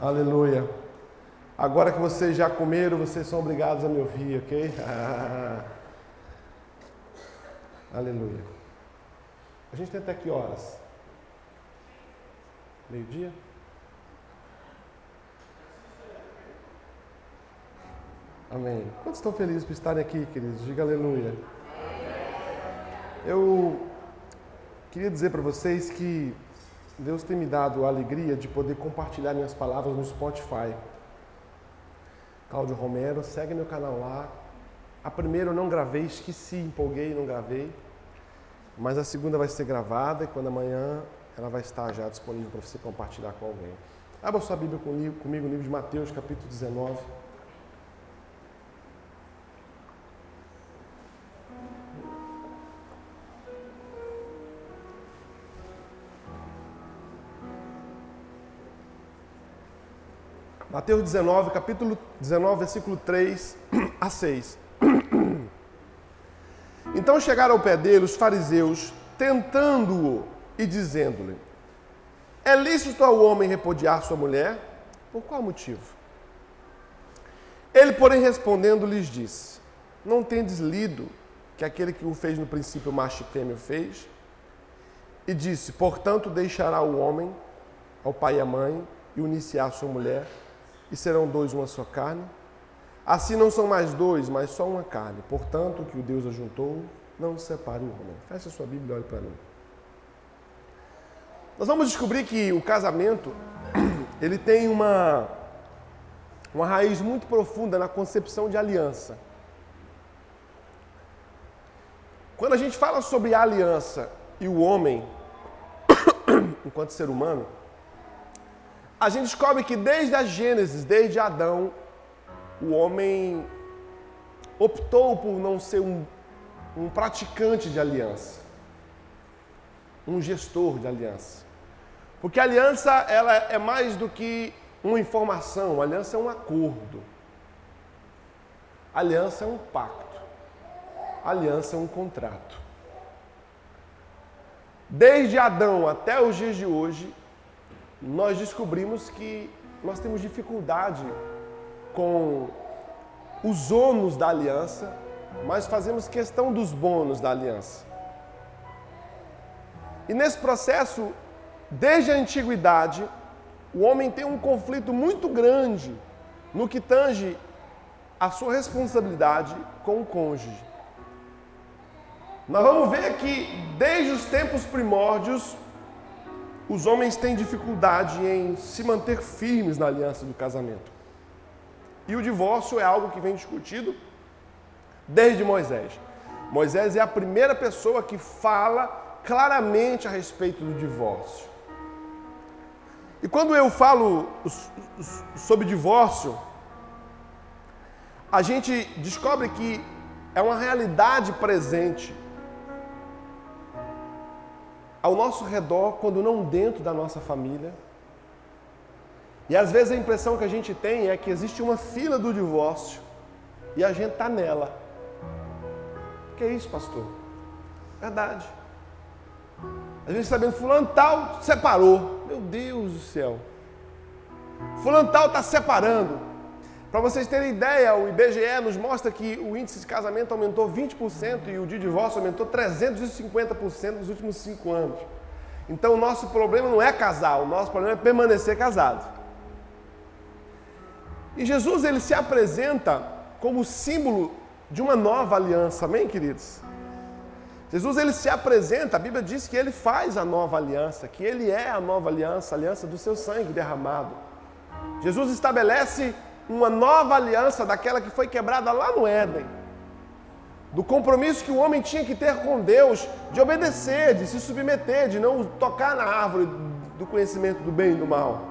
Aleluia. Agora que vocês já comeram, vocês são obrigados a me ouvir, ok? Aleluia. A gente tem até que horas? Meio-dia? Amém. Quantos estão felizes por estarem aqui, queridos? Diga aleluia. Eu queria dizer para vocês que Deus tem me dado a alegria de poder compartilhar minhas palavras no Spotify. Cláudio Romero, segue meu canal lá. A primeira eu não gravei, esqueci, empolguei, não gravei. Mas a segunda vai ser gravada e quando amanhã ela vai estar já disponível para você compartilhar com alguém. Abra sua Bíblia comigo, comigo livro de Mateus, capítulo 19. Mateus 19, capítulo 19, versículo 3 a 6. Então chegaram ao pé dele os fariseus, tentando-o e dizendo-lhe: É lícito ao homem repudiar sua mulher? Por qual motivo? Ele, porém, respondendo, lhes disse: Não tendes lido que aquele que o fez no princípio macho e fêmea fez? E disse: Portanto, deixará o homem ao pai e à mãe e unir-se à sua mulher e serão dois uma só carne. Assim não são mais dois, mas só uma carne. Portanto, o que o Deus ajuntou, não separe o homem. Feche a sua Bíblia e olhe para mim. Nós vamos descobrir que o casamento, ele tem uma, uma raiz muito profunda na concepção de aliança. Quando a gente fala sobre a aliança e o homem, enquanto ser humano, a gente descobre que desde a Gênesis, desde Adão, o homem optou por não ser um, um praticante de aliança, um gestor de aliança. Porque a aliança ela é mais do que uma informação, a aliança é um acordo. A aliança é um pacto. A aliança é um contrato. Desde Adão até os dias de hoje, nós descobrimos que nós temos dificuldade com os ônus da aliança, mas fazemos questão dos bônus da aliança. E nesse processo, desde a antiguidade, o homem tem um conflito muito grande no que tange a sua responsabilidade com o cônjuge. Nós vamos ver que desde os tempos primórdios, os homens têm dificuldade em se manter firmes na aliança do casamento. E o divórcio é algo que vem discutido desde Moisés. Moisés é a primeira pessoa que fala claramente a respeito do divórcio. E quando eu falo sobre divórcio, a gente descobre que é uma realidade presente ao nosso redor, quando não dentro da nossa família. E às vezes a impressão que a gente tem é que existe uma fila do divórcio e a gente está nela. Que é isso, pastor? Verdade. A gente sabendo, fulano tal separou. Meu Deus do céu. Fulano tal está separando. Para vocês terem ideia, o IBGE nos mostra que o índice de casamento aumentou 20% e o de divórcio aumentou 350% nos últimos cinco anos. Então o nosso problema não é casar, o nosso problema é permanecer casado. E Jesus ele se apresenta como símbolo de uma nova aliança, amém, queridos? Jesus ele se apresenta, a Bíblia diz que ele faz a nova aliança, que ele é a nova aliança, a aliança do seu sangue derramado. Jesus estabelece uma nova aliança daquela que foi quebrada lá no Éden. Do compromisso que o homem tinha que ter com Deus, de obedecer, de se submeter, de não tocar na árvore do conhecimento do bem e do mal.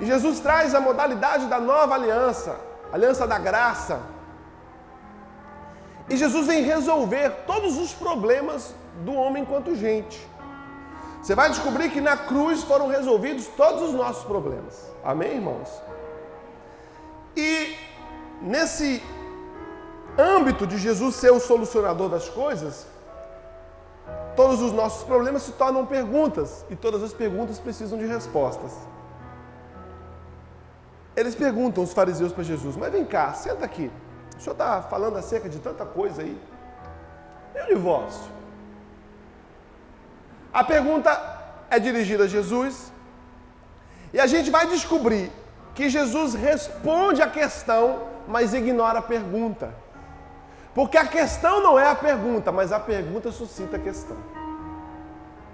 E Jesus traz a modalidade da nova aliança, aliança da graça. E Jesus vem resolver todos os problemas do homem enquanto gente. Você vai descobrir que na cruz foram resolvidos todos os nossos problemas. Amém, irmãos? E nesse âmbito de Jesus ser o solucionador das coisas, todos os nossos problemas se tornam perguntas e todas as perguntas precisam de respostas. eles perguntam, os fariseus, para Jesus: Mas vem cá, senta aqui. O senhor está falando acerca de tanta coisa aí. E o divórcio? A pergunta é dirigida a Jesus. E a gente vai descobrir que Jesus responde a questão, mas ignora a pergunta. Porque a questão não é a pergunta, mas a pergunta suscita a questão.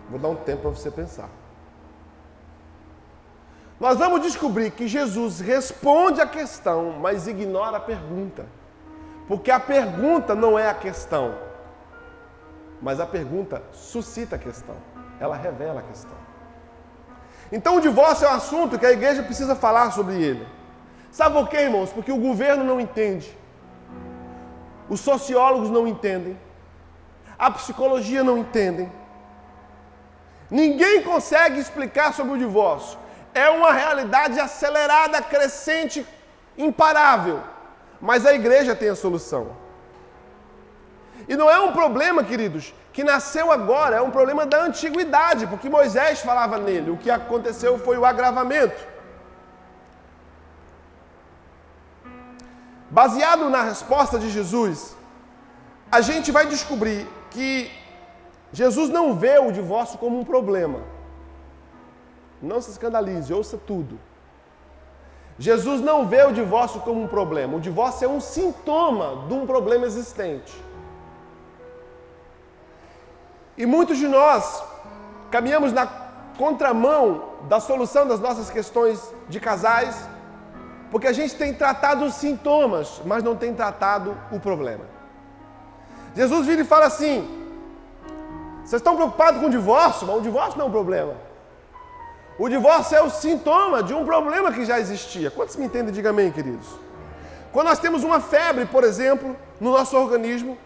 Vou dar um tempo para você pensar. Nós vamos descobrir que Jesus responde a questão, mas ignora a pergunta. Porque a pergunta não é a questão, mas a pergunta suscita a questão, ela revela a questão. Então o divórcio é um assunto que a igreja precisa falar sobre ele. Sabe por quê, irmãos? Porque o governo não entende, os sociólogos não entendem, a psicologia não entendem. Ninguém consegue explicar sobre o divórcio. É uma realidade acelerada, crescente, imparável. Mas a igreja tem a solução. E não é um problema, queridos, que nasceu agora, é um problema da antiguidade, porque Moisés falava nele. O que aconteceu foi o agravamento. Baseado na resposta de Jesus, a gente vai descobrir que Jesus não vê o divórcio como um problema. Não se escandalize, ouça tudo. Jesus não vê o divórcio como um problema. O divórcio é um sintoma de um problema existente. E muitos de nós caminhamos na contramão da solução das nossas questões de casais, porque a gente tem tratado os sintomas, mas não tem tratado o problema. Jesus vira e fala assim: vocês estão preocupados com o divórcio? Mas o divórcio não é um problema. O divórcio é o sintoma de um problema que já existia. Quantos me entendem? Diga amém, queridos. Quando nós temos uma febre, por exemplo, no nosso organismo,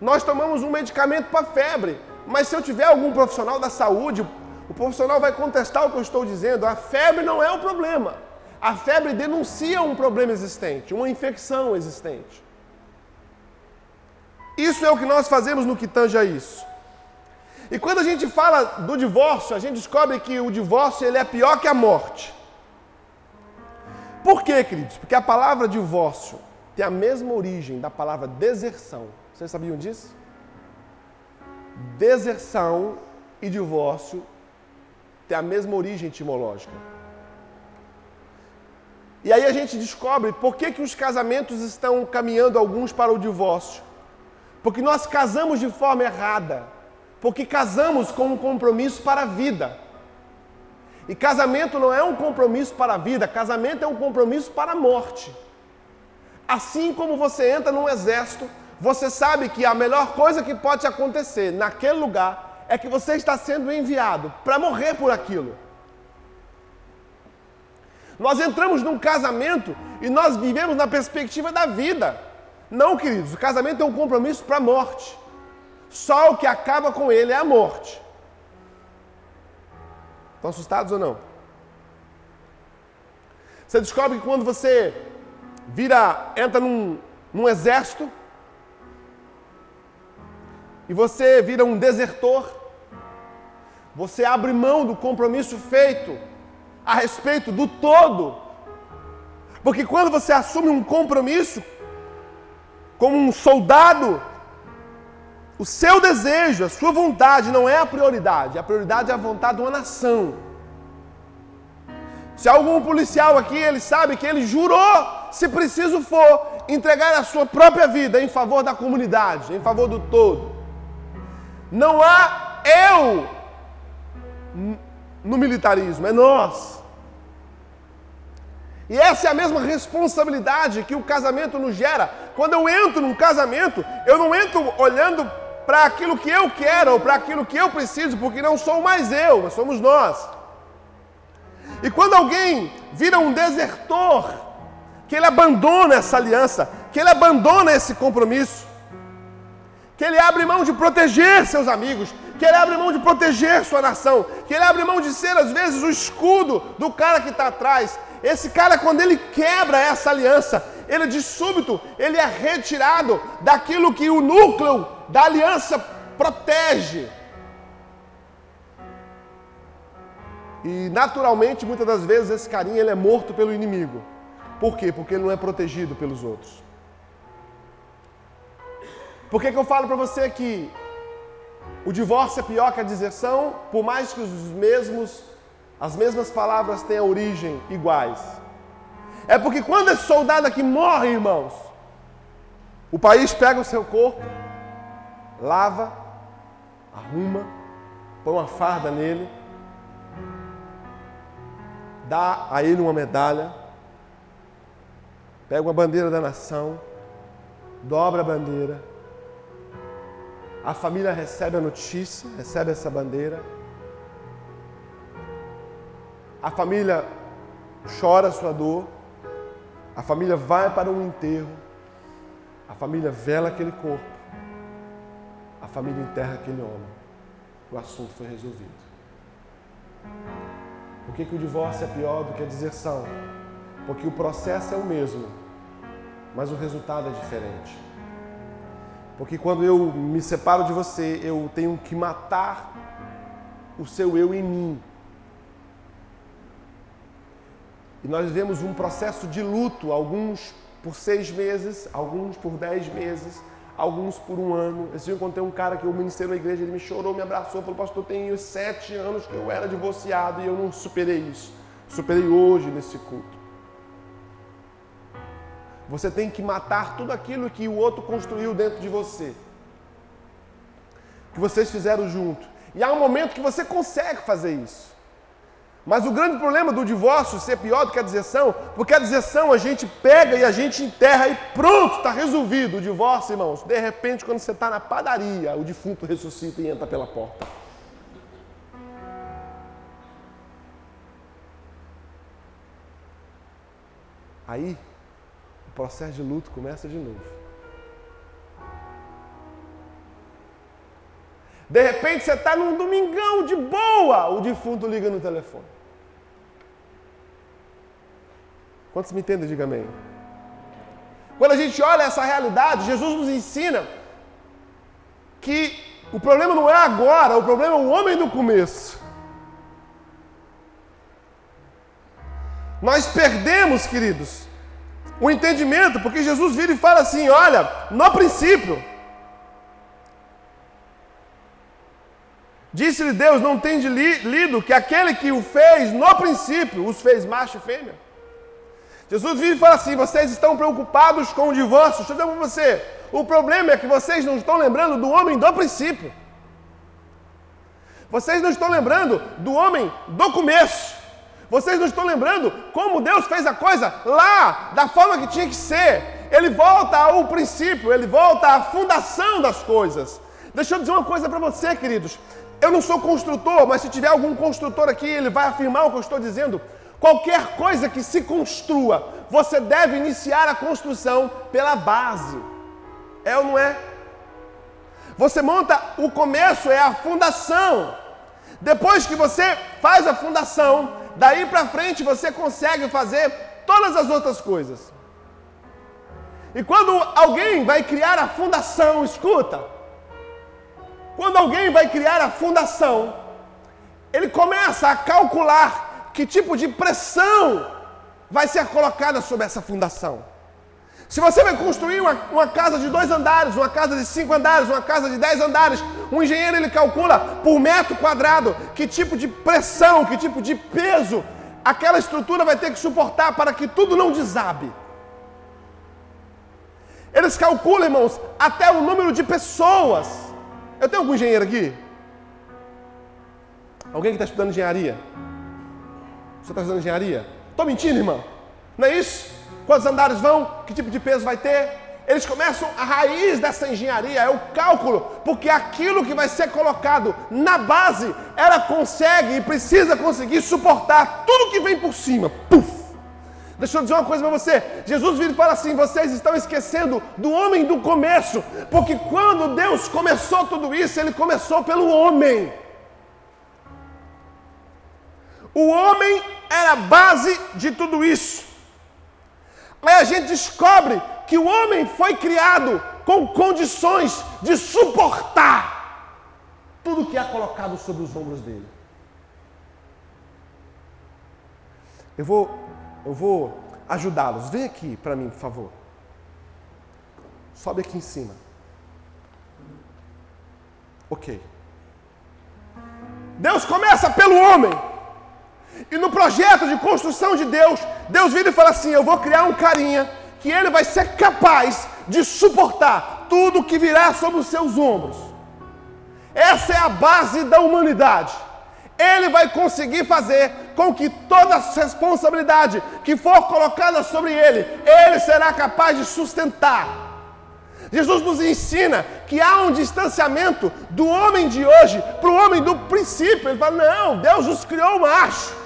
nós tomamos um medicamento para febre. Mas se eu tiver algum profissional da saúde, o profissional vai contestar o que eu estou dizendo. A febre não é o problema. A febre denuncia um problema existente, uma infecção existente. Isso é o que nós fazemos no que tange a isso. E quando a gente fala do divórcio, a gente descobre que o divórcio ele é pior que a morte. Por quê, queridos? Porque a palavra divórcio tem a mesma origem da palavra deserção. Vocês sabiam disso? Deserção e divórcio têm a mesma origem etimológica. E aí a gente descobre por que, que os casamentos estão caminhando alguns para o divórcio. Porque nós casamos de forma errada. Porque casamos com um compromisso para a vida. E casamento não é um compromisso para a vida, casamento é um compromisso para a morte. Assim como você entra num exército você sabe que a melhor coisa que pode acontecer naquele lugar é que você está sendo enviado para morrer por aquilo. Nós entramos num casamento e nós vivemos na perspectiva da vida. Não, queridos, o casamento é um compromisso para a morte. Só o que acaba com ele é a morte. Estão assustados ou não? Você descobre que quando você vira, entra num, num exército, e você vira um desertor, você abre mão do compromisso feito a respeito do todo. Porque quando você assume um compromisso como um soldado, o seu desejo, a sua vontade não é a prioridade, a prioridade é a vontade de uma nação. Se algum policial aqui, ele sabe que ele jurou, se preciso for, entregar a sua própria vida em favor da comunidade, em favor do todo. Não há eu no militarismo, é nós. E essa é a mesma responsabilidade que o casamento nos gera. Quando eu entro num casamento, eu não entro olhando para aquilo que eu quero ou para aquilo que eu preciso, porque não sou mais eu, mas somos nós. E quando alguém vira um desertor, que ele abandona essa aliança, que ele abandona esse compromisso, que ele abre mão de proteger seus amigos, que ele abre mão de proteger sua nação, que ele abre mão de ser às vezes o escudo do cara que está atrás. Esse cara, quando ele quebra essa aliança, ele de súbito, ele é retirado daquilo que o núcleo da aliança protege. E naturalmente, muitas das vezes, esse carinha ele é morto pelo inimigo. Por quê? Porque ele não é protegido pelos outros. Por que, que eu falo para você que o divórcio é pior que a deserção, por mais que os mesmos, as mesmas palavras tenham origem iguais? É porque quando esse soldado aqui morre, irmãos, o país pega o seu corpo, lava, arruma, põe uma farda nele, dá a ele uma medalha, pega uma bandeira da nação, dobra a bandeira, a família recebe a notícia, recebe essa bandeira, a família chora a sua dor, a família vai para um enterro, a família vela aquele corpo, a família enterra aquele homem. O assunto foi resolvido. Por que, que o divórcio é pior do que a deserção? Porque o processo é o mesmo, mas o resultado é diferente. Porque quando eu me separo de você, eu tenho que matar o seu eu em mim. E nós vivemos um processo de luto, alguns por seis meses, alguns por dez meses, alguns por um ano. Esse dia eu encontrei um cara que eu ministrei na igreja, ele me chorou, me abraçou, falou, pastor, tenho sete anos que eu era divorciado e eu não superei isso. Superei hoje nesse culto. Você tem que matar tudo aquilo que o outro construiu dentro de você. Que vocês fizeram junto. E há um momento que você consegue fazer isso. Mas o grande problema do divórcio ser pior do que a deserção, porque a deserção a gente pega e a gente enterra e pronto, está resolvido. O divórcio, irmãos, de repente, quando você está na padaria, o defunto ressuscita e entra pela porta. Aí, o processo de luto começa de novo. De repente você está num domingão de boa, o defunto liga no telefone. Quantos me entendem? Diga amém. Quando a gente olha essa realidade, Jesus nos ensina que o problema não é agora, o problema é o homem do começo. Nós perdemos, queridos, o entendimento, porque Jesus vira e fala assim: olha, no princípio, Disse-lhe Deus: Não tem lido que aquele que o fez no princípio os fez macho e fêmea? Jesus vive e fala assim: Vocês estão preocupados com o divórcio. Deixa eu dizer para você: O problema é que vocês não estão lembrando do homem do princípio. Vocês não estão lembrando do homem do começo. Vocês não estão lembrando como Deus fez a coisa lá, da forma que tinha que ser. Ele volta ao princípio, ele volta à fundação das coisas. Deixa eu dizer uma coisa para você, queridos. Eu não sou construtor, mas se tiver algum construtor aqui, ele vai afirmar o que eu estou dizendo. Qualquer coisa que se construa, você deve iniciar a construção pela base. É ou não é? Você monta, o começo é a fundação. Depois que você faz a fundação, daí para frente você consegue fazer todas as outras coisas. E quando alguém vai criar a fundação, escuta, quando alguém vai criar a fundação, ele começa a calcular que tipo de pressão vai ser colocada sobre essa fundação. Se você vai construir uma, uma, casa de dois andares, uma casa de cinco andares, uma casa de dez andares, um engenheiro ele calcula por metro quadrado que tipo de pressão, que tipo de peso aquela estrutura vai ter que suportar para que tudo não desabe. Eles calculam, irmãos, até o número de pessoas eu tenho algum engenheiro aqui? Alguém que está estudando engenharia? Você está estudando engenharia? Estou mentindo, irmão? Não é isso? Quantos andares vão? Que tipo de peso vai ter? Eles começam a raiz dessa engenharia, é o cálculo, porque aquilo que vai ser colocado na base, ela consegue e precisa conseguir suportar tudo que vem por cima. Puf! Deixa eu dizer uma coisa para você. Jesus vira e fala assim: vocês estão esquecendo do homem do começo, porque quando Deus começou tudo isso, Ele começou pelo homem. O homem era a base de tudo isso. Aí a gente descobre que o homem foi criado com condições de suportar tudo que é colocado sobre os ombros dele. Eu vou eu vou ajudá-los. Vem aqui para mim, por favor. Sobe aqui em cima. Ok. Deus começa pelo homem. E no projeto de construção de Deus, Deus vira e fala assim: Eu vou criar um carinha que ele vai ser capaz de suportar tudo que virá sobre os seus ombros. Essa é a base da humanidade. Ele vai conseguir fazer com que toda a responsabilidade que for colocada sobre ele, ele será capaz de sustentar. Jesus nos ensina que há um distanciamento do homem de hoje para o homem do princípio. Ele fala: não, Deus os criou macho.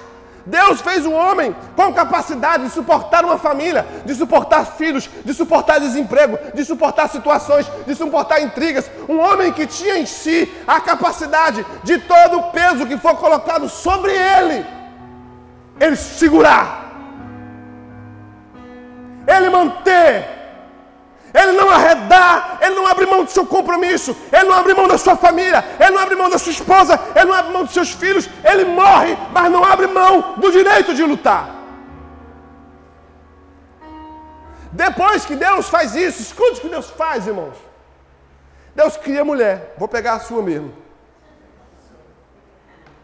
Deus fez um homem com capacidade de suportar uma família, de suportar filhos, de suportar desemprego, de suportar situações, de suportar intrigas. Um homem que tinha em si a capacidade de todo o peso que for colocado sobre ele, ele segurar, ele manter ele não arredar, ele não abre mão do seu compromisso, ele não abre mão da sua família, ele não abre mão da sua esposa, ele não abre mão dos seus filhos, ele morre, mas não abre mão do direito de lutar. Depois que Deus faz isso, escute o que Deus faz, irmãos. Deus cria mulher, vou pegar a sua mesmo.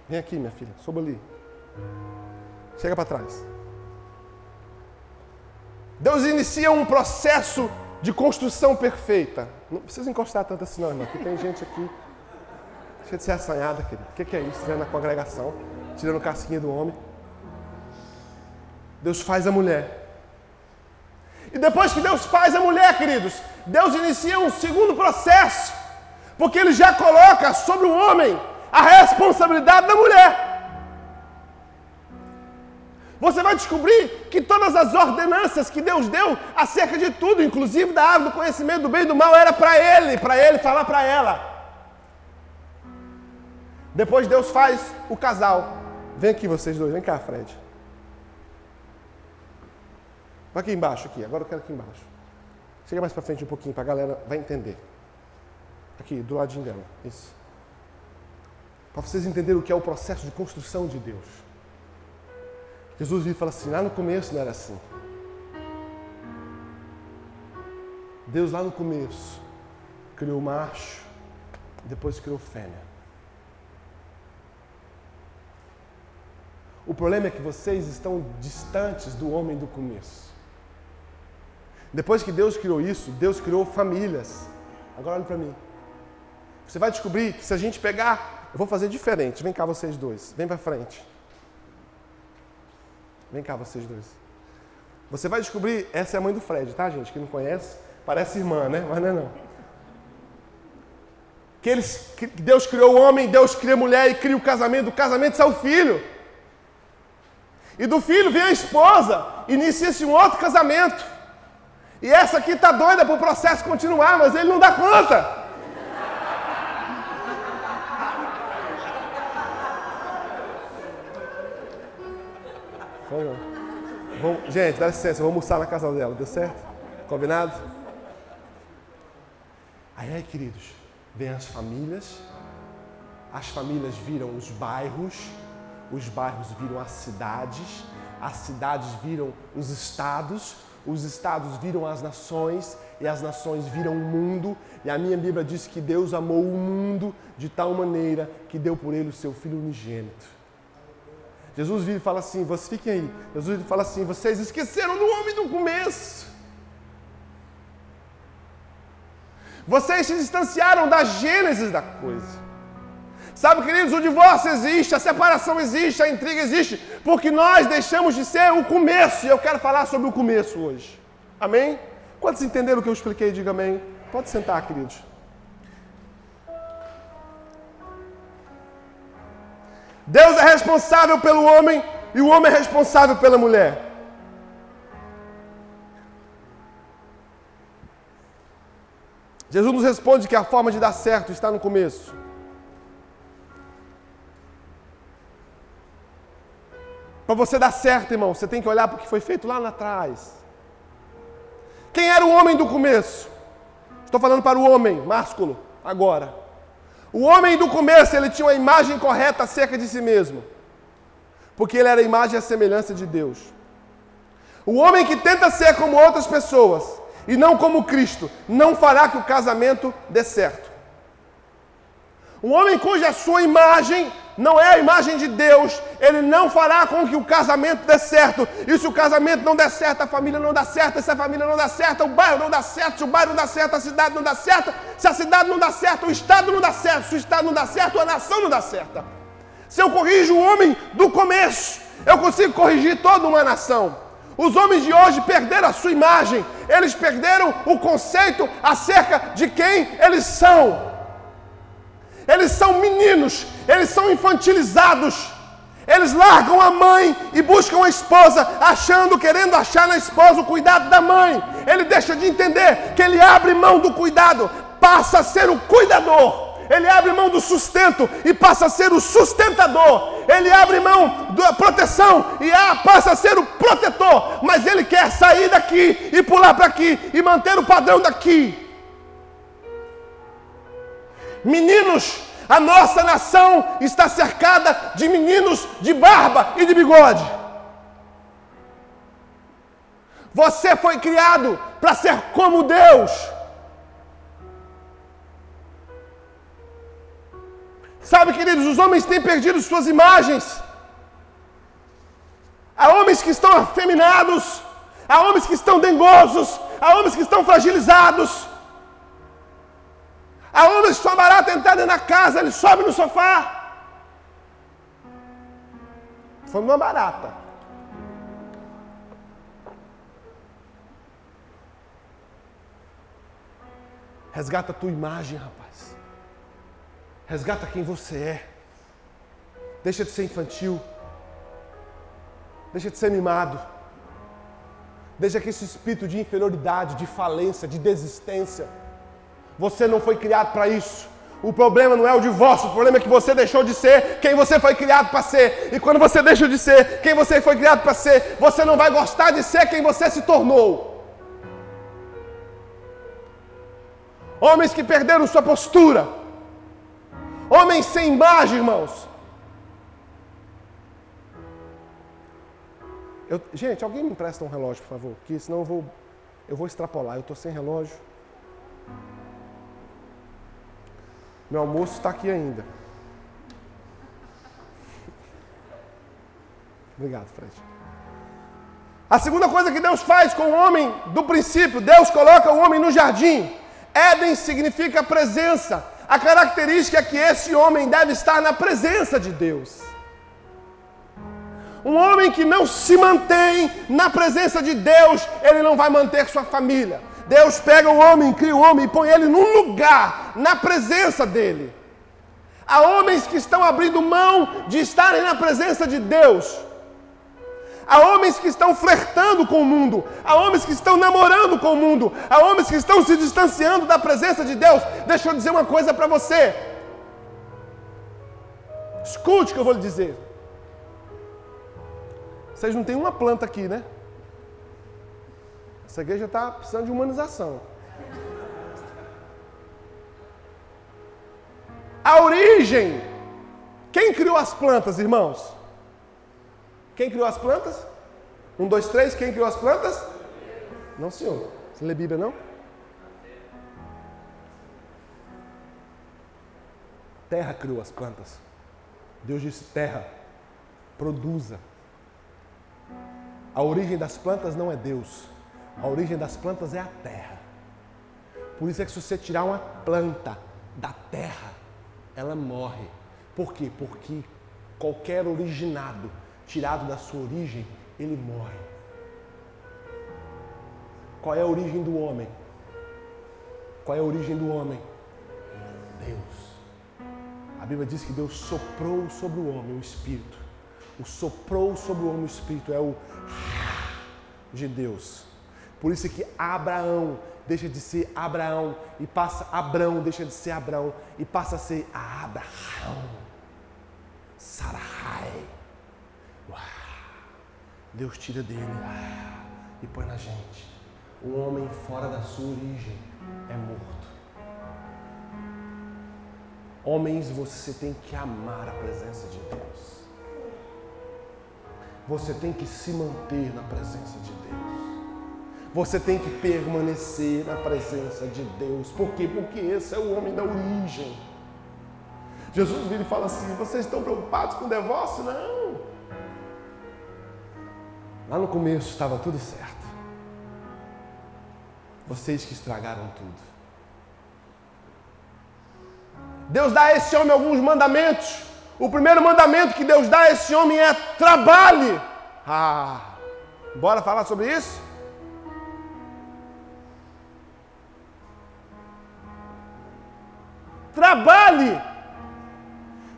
Vem aqui, minha filha, sobe ali. Chega para trás. Deus inicia um processo de construção perfeita. Não precisa encostar tanto assim, não, irmão, porque tem gente aqui cheia de ser assanhada, querido. O que é isso? Tirando a congregação, tirando casquinha do homem. Deus faz a mulher. E depois que Deus faz a mulher, queridos, Deus inicia um segundo processo, porque Ele já coloca sobre o homem a responsabilidade da mulher. Você vai descobrir que todas as ordenanças que Deus deu acerca de tudo, inclusive da árvore do conhecimento do bem e do mal, era para ele, para ele falar para ela. Depois Deus faz o casal. Vem aqui vocês dois, vem cá, Fred. Vai aqui embaixo, aqui. Agora eu quero aqui embaixo. Chega mais para frente um pouquinho para a galera vai entender. Aqui, do ladinho dela. Isso. Para vocês entenderem o que é o processo de construção de Deus. Jesus vira e fala assim: lá no começo não era assim. Deus lá no começo criou o macho, depois criou fêmea. O problema é que vocês estão distantes do homem do começo. Depois que Deus criou isso, Deus criou famílias. Agora olhe para mim. Você vai descobrir que se a gente pegar, eu vou fazer diferente. Vem cá vocês dois, vem para frente. Vem cá, vocês dois. Você vai descobrir, essa é a mãe do Fred, tá, gente? Que não conhece, parece irmã, né? Mas não é não. Que, eles, que Deus criou o homem, Deus cria a mulher e cria o casamento. Do casamento sai o filho. E do filho vem a esposa, inicia-se um outro casamento. E essa aqui tá doida para o processo continuar, mas ele não dá conta. Vamos, gente, dá licença, eu vou almoçar na casa dela, deu certo? Combinado? Aí, aí, queridos, vem as famílias, as famílias viram os bairros, os bairros viram as cidades, as cidades viram os estados, os estados viram as nações. E as nações viram o mundo. E a minha Bíblia diz que Deus amou o mundo de tal maneira que deu por ele o seu Filho unigênito Jesus vira e fala assim: vocês fiquem aí. Jesus fala assim: vocês esqueceram do homem do começo. Vocês se distanciaram da gênese da coisa. Sabe, queridos, o divórcio existe, a separação existe, a intriga existe, porque nós deixamos de ser o começo. E eu quero falar sobre o começo hoje. Amém? Quantos entenderam o que eu expliquei? Diga amém. Pode sentar, queridos. Deus é responsável pelo homem e o homem é responsável pela mulher. Jesus nos responde que a forma de dar certo está no começo. Para você dar certo, irmão, você tem que olhar para o que foi feito lá atrás. Quem era o homem do começo? Estou falando para o homem másculo, agora. O homem do começo, ele tinha uma imagem correta acerca de si mesmo. Porque ele era a imagem e a semelhança de Deus. O homem que tenta ser como outras pessoas e não como Cristo, não fará que o casamento dê certo. Um homem cuja sua imagem não é a imagem de Deus, ele não fará com que o casamento dê certo. E se o casamento não der certo, a família não dá certo. Se a família não dá certo, o bairro não dá certo. Se o bairro não dá certo, a cidade não dá certo. Se a cidade não dá certo, o estado não dá certo. Se o estado não dá certo, a nação não dá certo. Se eu corrijo o homem do começo, eu consigo corrigir toda uma nação. Os homens de hoje perderam a sua imagem, eles perderam o conceito acerca de quem eles são. Eles são meninos, eles são infantilizados. Eles largam a mãe e buscam a esposa, achando, querendo achar na esposa o cuidado da mãe. Ele deixa de entender que ele abre mão do cuidado, passa a ser o cuidador. Ele abre mão do sustento e passa a ser o sustentador. Ele abre mão da proteção e passa a ser o protetor. Mas ele quer sair daqui e pular para aqui e manter o padrão daqui. Meninos, a nossa nação está cercada de meninos de barba e de bigode. Você foi criado para ser como Deus. Sabe, queridos, os homens têm perdido suas imagens. Há homens que estão afeminados, há homens que estão dengosos, há homens que estão fragilizados. A homem sua barata entrar dentro da casa, ele sobe no sofá. Foi uma barata. Resgata a tua imagem, rapaz. Resgata quem você é. Deixa de ser infantil. Deixa de ser mimado. Deixa que esse espírito de inferioridade, de falência, de desistência você não foi criado para isso. O problema não é o divórcio, o problema é que você deixou de ser quem você foi criado para ser. E quando você deixa de ser quem você foi criado para ser, você não vai gostar de ser quem você se tornou. Homens que perderam sua postura. Homens sem imagem, irmãos. Eu, gente, alguém me empresta um relógio, por favor, que senão eu vou, eu vou extrapolar. Eu estou sem relógio. Meu almoço está aqui ainda. Obrigado, Fred. A segunda coisa que Deus faz com o homem do princípio, Deus coloca o homem no jardim. Éden significa presença. A característica é que esse homem deve estar na presença de Deus. Um homem que não se mantém na presença de Deus, ele não vai manter sua família. Deus pega o homem, cria o homem e põe ele num lugar, na presença dele. Há homens que estão abrindo mão de estarem na presença de Deus. Há homens que estão flertando com o mundo. Há homens que estão namorando com o mundo. Há homens que estão se distanciando da presença de Deus. Deixa eu dizer uma coisa para você. Escute o que eu vou lhe dizer. Vocês não têm uma planta aqui, né? Essa igreja está precisando de humanização. A origem. Quem criou as plantas, irmãos? Quem criou as plantas? Um, dois, três. Quem criou as plantas? Não, senhor. Você lê Bíblia, não? Terra criou as plantas. Deus disse: terra, produza. A origem das plantas não é Deus. A origem das plantas é a terra. Por isso é que se você tirar uma planta da terra, ela morre. Por quê? Porque qualquer originado tirado da sua origem, ele morre. Qual é a origem do homem? Qual é a origem do homem? Deus. A Bíblia diz que Deus soprou sobre o homem o Espírito. O soprou sobre o homem o Espírito é o de Deus. Por isso que Abraão deixa de ser Abraão e passa Abrão deixa de ser Abraão e passa a ser Abraão. Sarai. Deus tira dele e põe na gente. Um homem fora da sua origem é morto. Homens, você tem que amar a presença de Deus. você tem que se manter na presença de Deus. Você tem que permanecer na presença de Deus. Por quê? Porque esse é o homem da origem. Jesus vira e fala assim: vocês estão preocupados com o divórcio? Não. Lá no começo estava tudo certo. Vocês que estragaram tudo. Deus dá a esse homem alguns mandamentos. O primeiro mandamento que Deus dá a esse homem é trabalhe. Ah, bora falar sobre isso? Trabalhe.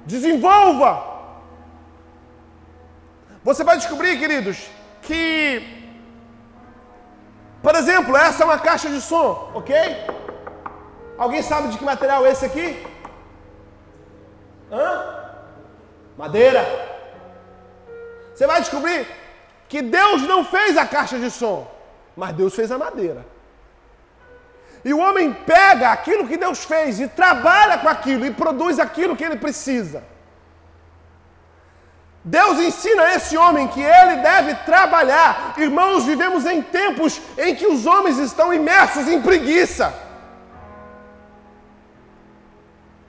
Desenvolva. Você vai descobrir, queridos, que, por exemplo, essa é uma caixa de som, ok? Alguém sabe de que material é esse aqui? Hã? Madeira. Você vai descobrir que Deus não fez a caixa de som, mas Deus fez a madeira. E o homem pega aquilo que Deus fez e trabalha com aquilo e produz aquilo que ele precisa. Deus ensina a esse homem que ele deve trabalhar. Irmãos, vivemos em tempos em que os homens estão imersos em preguiça,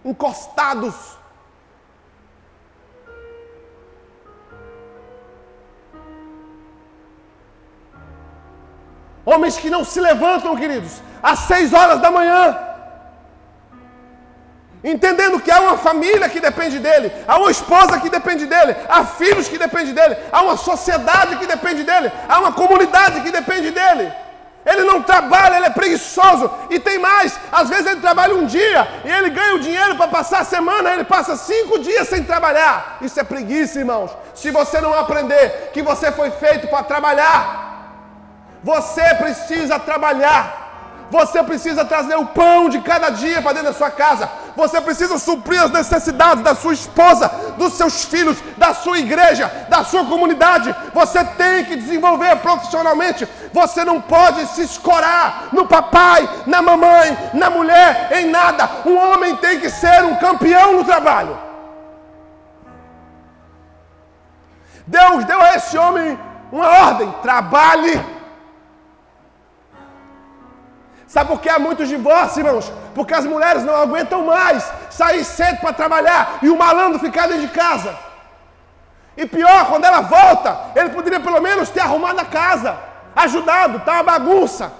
encostados. Homens que não se levantam, queridos, às seis horas da manhã. Entendendo que há uma família que depende dele, há uma esposa que depende dele, há filhos que dependem dele, há uma sociedade que depende dele, há uma comunidade que depende dele. Ele não trabalha, ele é preguiçoso. E tem mais, às vezes ele trabalha um dia e ele ganha o dinheiro para passar a semana, ele passa cinco dias sem trabalhar. Isso é preguiça, irmãos. Se você não aprender que você foi feito para trabalhar, você precisa trabalhar. Você precisa trazer o pão de cada dia para dentro da sua casa. Você precisa suprir as necessidades da sua esposa, dos seus filhos, da sua igreja, da sua comunidade. Você tem que desenvolver profissionalmente. Você não pode se escorar no papai, na mamãe, na mulher, em nada. Um homem tem que ser um campeão no trabalho. Deus deu a esse homem uma ordem: trabalhe Sabe por que há muitos divórcios, irmãos? Porque as mulheres não aguentam mais sair cedo para trabalhar e o malandro ficar dentro de casa. E pior, quando ela volta, ele poderia pelo menos ter arrumado a casa, ajudado, tá uma bagunça.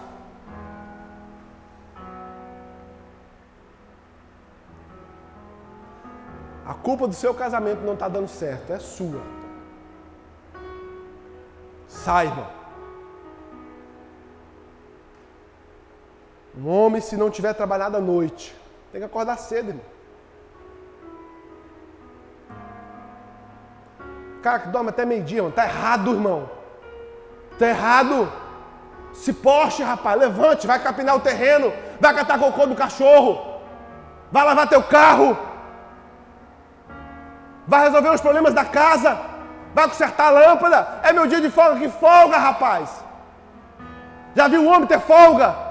A culpa do seu casamento não está dando certo, é sua. Saiba. Um homem, se não tiver trabalhado à noite, tem que acordar cedo, irmão. Cara que dorme até meio-dia, irmão, tá errado, irmão. Tá errado. Se poste, rapaz, levante, vai capinar o terreno, vai catar cocô do cachorro, vai lavar teu carro, vai resolver os problemas da casa, vai consertar a lâmpada. É meu dia de folga, que folga, rapaz. Já viu um homem ter folga?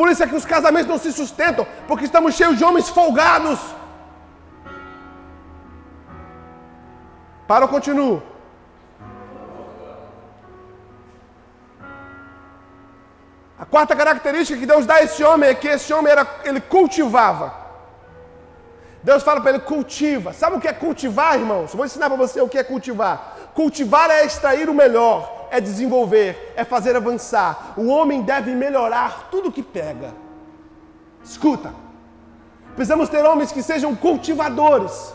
Por isso é que os casamentos não se sustentam, porque estamos cheios de homens folgados. Para ou continuo? A quarta característica que Deus dá a esse homem é que esse homem era, ele cultivava. Deus fala para ele cultiva. Sabe o que é cultivar, irmãos? Vou ensinar para você o que é cultivar. Cultivar é extrair o melhor é desenvolver, é fazer avançar. O homem deve melhorar tudo que pega. Escuta, precisamos ter homens que sejam cultivadores.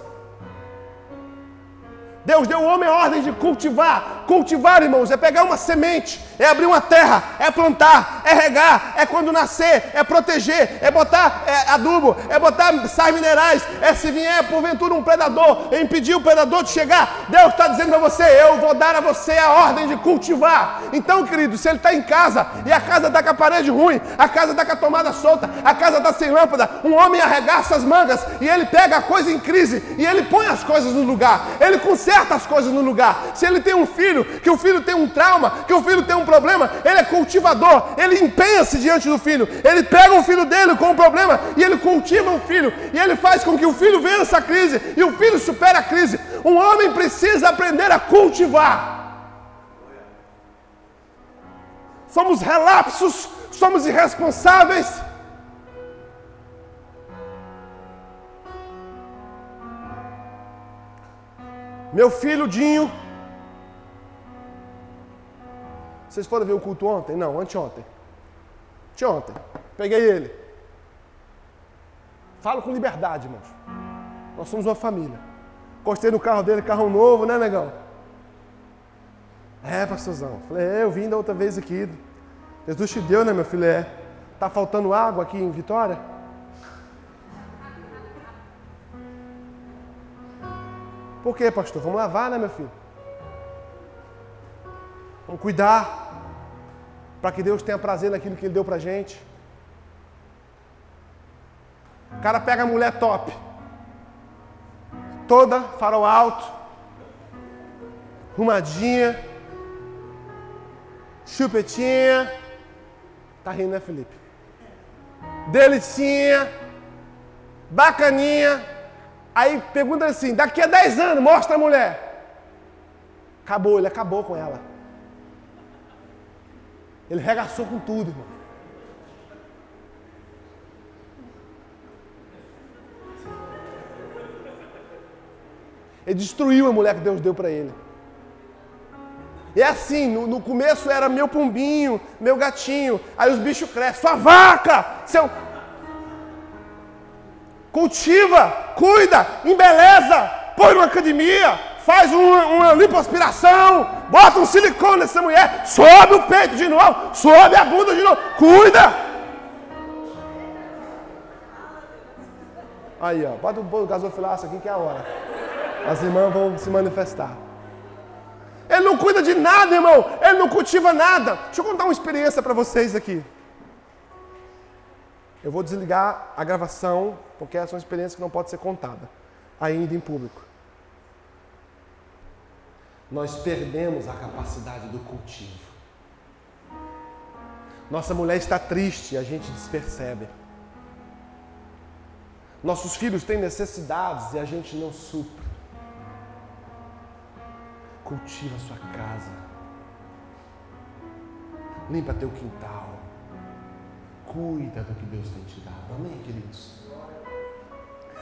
Deus deu ao homem a ordem de cultivar. Cultivar, irmãos, é pegar uma semente, é abrir uma terra, é plantar, é regar, é quando nascer, é proteger, é botar é, adubo, é botar sais minerais, é se vier porventura um predador, é impedir o predador de chegar. Deus está dizendo para você: eu vou dar a você a ordem de cultivar. Então, querido, se ele está em casa e a casa está com a parede ruim, a casa está com a tomada solta, a casa está sem lâmpada, um homem arregaça as mangas e ele pega a coisa em crise e ele põe as coisas no lugar, ele conserta as coisas no lugar. Se ele tem um filho, que o filho tem um trauma, que o filho tem um problema, ele é cultivador, ele empenha-se diante do filho, ele pega o filho dele com um problema e ele cultiva o filho, e ele faz com que o filho vença a crise e o filho supere a crise. Um homem precisa aprender a cultivar. Somos relapsos, somos irresponsáveis. Meu filho Dinho. Vocês foram ver o culto ontem? Não, anteontem. Anteontem. Peguei ele. Falo com liberdade, irmãos. Nós somos uma família. Gostei do carro dele, carro novo, né, negão? É, pastorzão. Falei, é, eu vim da outra vez aqui. Jesus te deu, né, meu filho? É. Tá faltando água aqui em Vitória? Por quê, pastor? Vamos lavar, né, meu filho? Vamos cuidar para que Deus tenha prazer naquilo que Ele deu para gente. O cara pega a mulher top, toda farol alto, arrumadinha, chupetinha. Tá rindo, né, Felipe? Delicinha, bacaninha. Aí pergunta assim: daqui a 10 anos, mostra a mulher. Acabou, ele acabou com ela. Ele regaçou com tudo, irmão. Ele destruiu a mulher que Deus deu para ele. É assim, no, no, começo era meu pombinho, meu gatinho. Aí os bichos crescem. Sua vaca! Seu... Cultiva, cuida, embeleza, põe numa academia, faz uma, uma lipoaspiração, bota um silicone nessa mulher, sobe o peito de novo, sobe a bunda de novo, cuida. Aí, ó, bota um gasofilaço aqui que é a hora. As irmãs vão se manifestar. Ele não cuida de nada, irmão. Ele não cultiva nada. Deixa eu contar uma experiência para vocês aqui. Eu vou desligar a gravação, porque essa é uma experiência que não pode ser contada ainda em público. Nós perdemos a capacidade do cultivo. Nossa mulher está triste, a gente despercebe. Nossos filhos têm necessidades e a gente não supre. Cultiva sua casa. Limpa teu quintal. Cuida do que Deus tem te dado. Amém, queridos?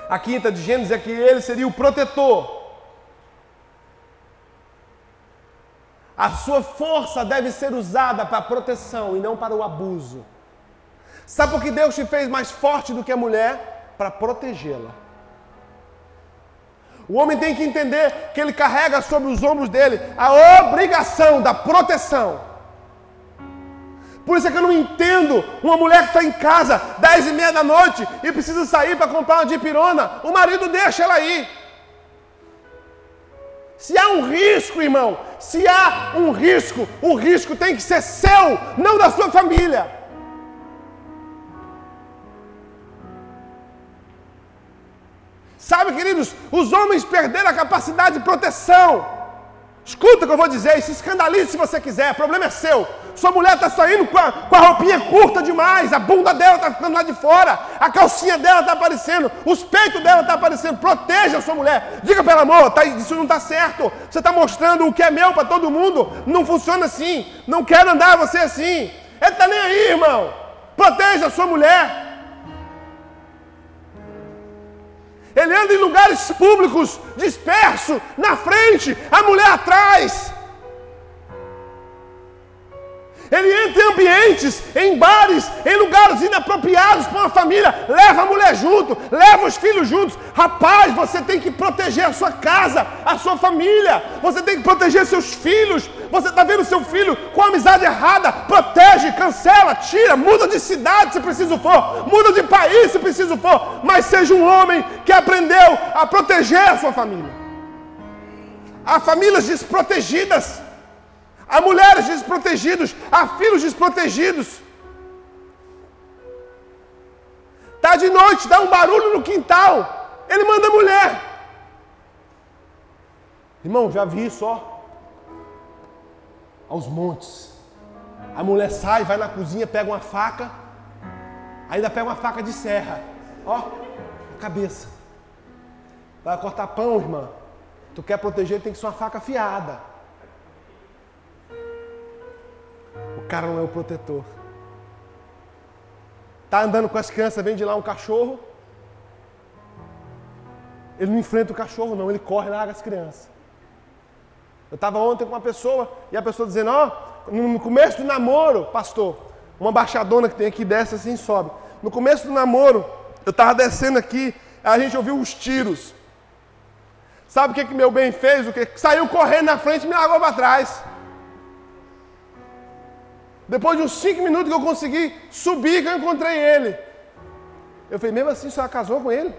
A quinta de Gênesis é que ele seria o protetor. A sua força deve ser usada para a proteção e não para o abuso. Sabe por que Deus te fez mais forte do que a mulher? Para protegê-la. O homem tem que entender que ele carrega sobre os ombros dele a obrigação da proteção. Por isso é que eu não entendo uma mulher que está em casa, dez e meia da noite, e precisa sair para comprar uma dipirona. O marido deixa ela ir. Se há um risco, irmão, se há um risco, o risco tem que ser seu, não da sua família. Sabe, queridos, os homens perderam a capacidade de proteção. Escuta o que eu vou dizer, se escandalize se você quiser, o problema é seu. Sua mulher está saindo com a, com a roupinha curta demais, a bunda dela está ficando lá de fora, a calcinha dela está aparecendo, os peitos dela estão tá aparecendo. Proteja a sua mulher. Diga ela, amor, tá, isso não está certo. Você está mostrando o que é meu para todo mundo. Não funciona assim. Não quero andar você assim. Ele está nem aí, irmão. Proteja a sua mulher. Ele anda em lugares públicos, disperso, na frente, a mulher atrás. Ele entra em ambientes, em bares, em lugares inapropriados para uma família, leva a mulher junto, leva os filhos juntos. Rapaz, você tem que proteger a sua casa, a sua família, você tem que proteger seus filhos. Você está vendo seu filho com amizade errada, protege, cancela, tira, muda de cidade se preciso for, muda de país se preciso for, mas seja um homem que aprendeu a proteger a sua família. Há famílias desprotegidas. Há mulheres desprotegidas, há filhos desprotegidos. Tá de noite, dá um barulho no quintal. Ele manda a mulher. Irmão, já vi isso, ó. aos montes. A mulher sai, vai na cozinha, pega uma faca, ainda pega uma faca de serra. Ó, a cabeça. Vai cortar pão, irmã. Tu quer proteger, tem que ser uma faca afiada. Cara não é o protetor. Tá andando com as crianças, vem de lá um cachorro. Ele não enfrenta o cachorro, não, ele corre e larga as crianças. Eu estava ontem com uma pessoa e a pessoa dizendo: Ó, oh, no começo do namoro, pastor, uma baixadona que tem aqui desce assim sobe. No começo do namoro, eu estava descendo aqui, a gente ouviu os tiros. Sabe o que, que meu bem fez? O que? Saiu correndo na frente e me largou para trás. Depois de uns cinco minutos que eu consegui subir, que eu encontrei ele. Eu falei, mesmo assim, você casou com ele?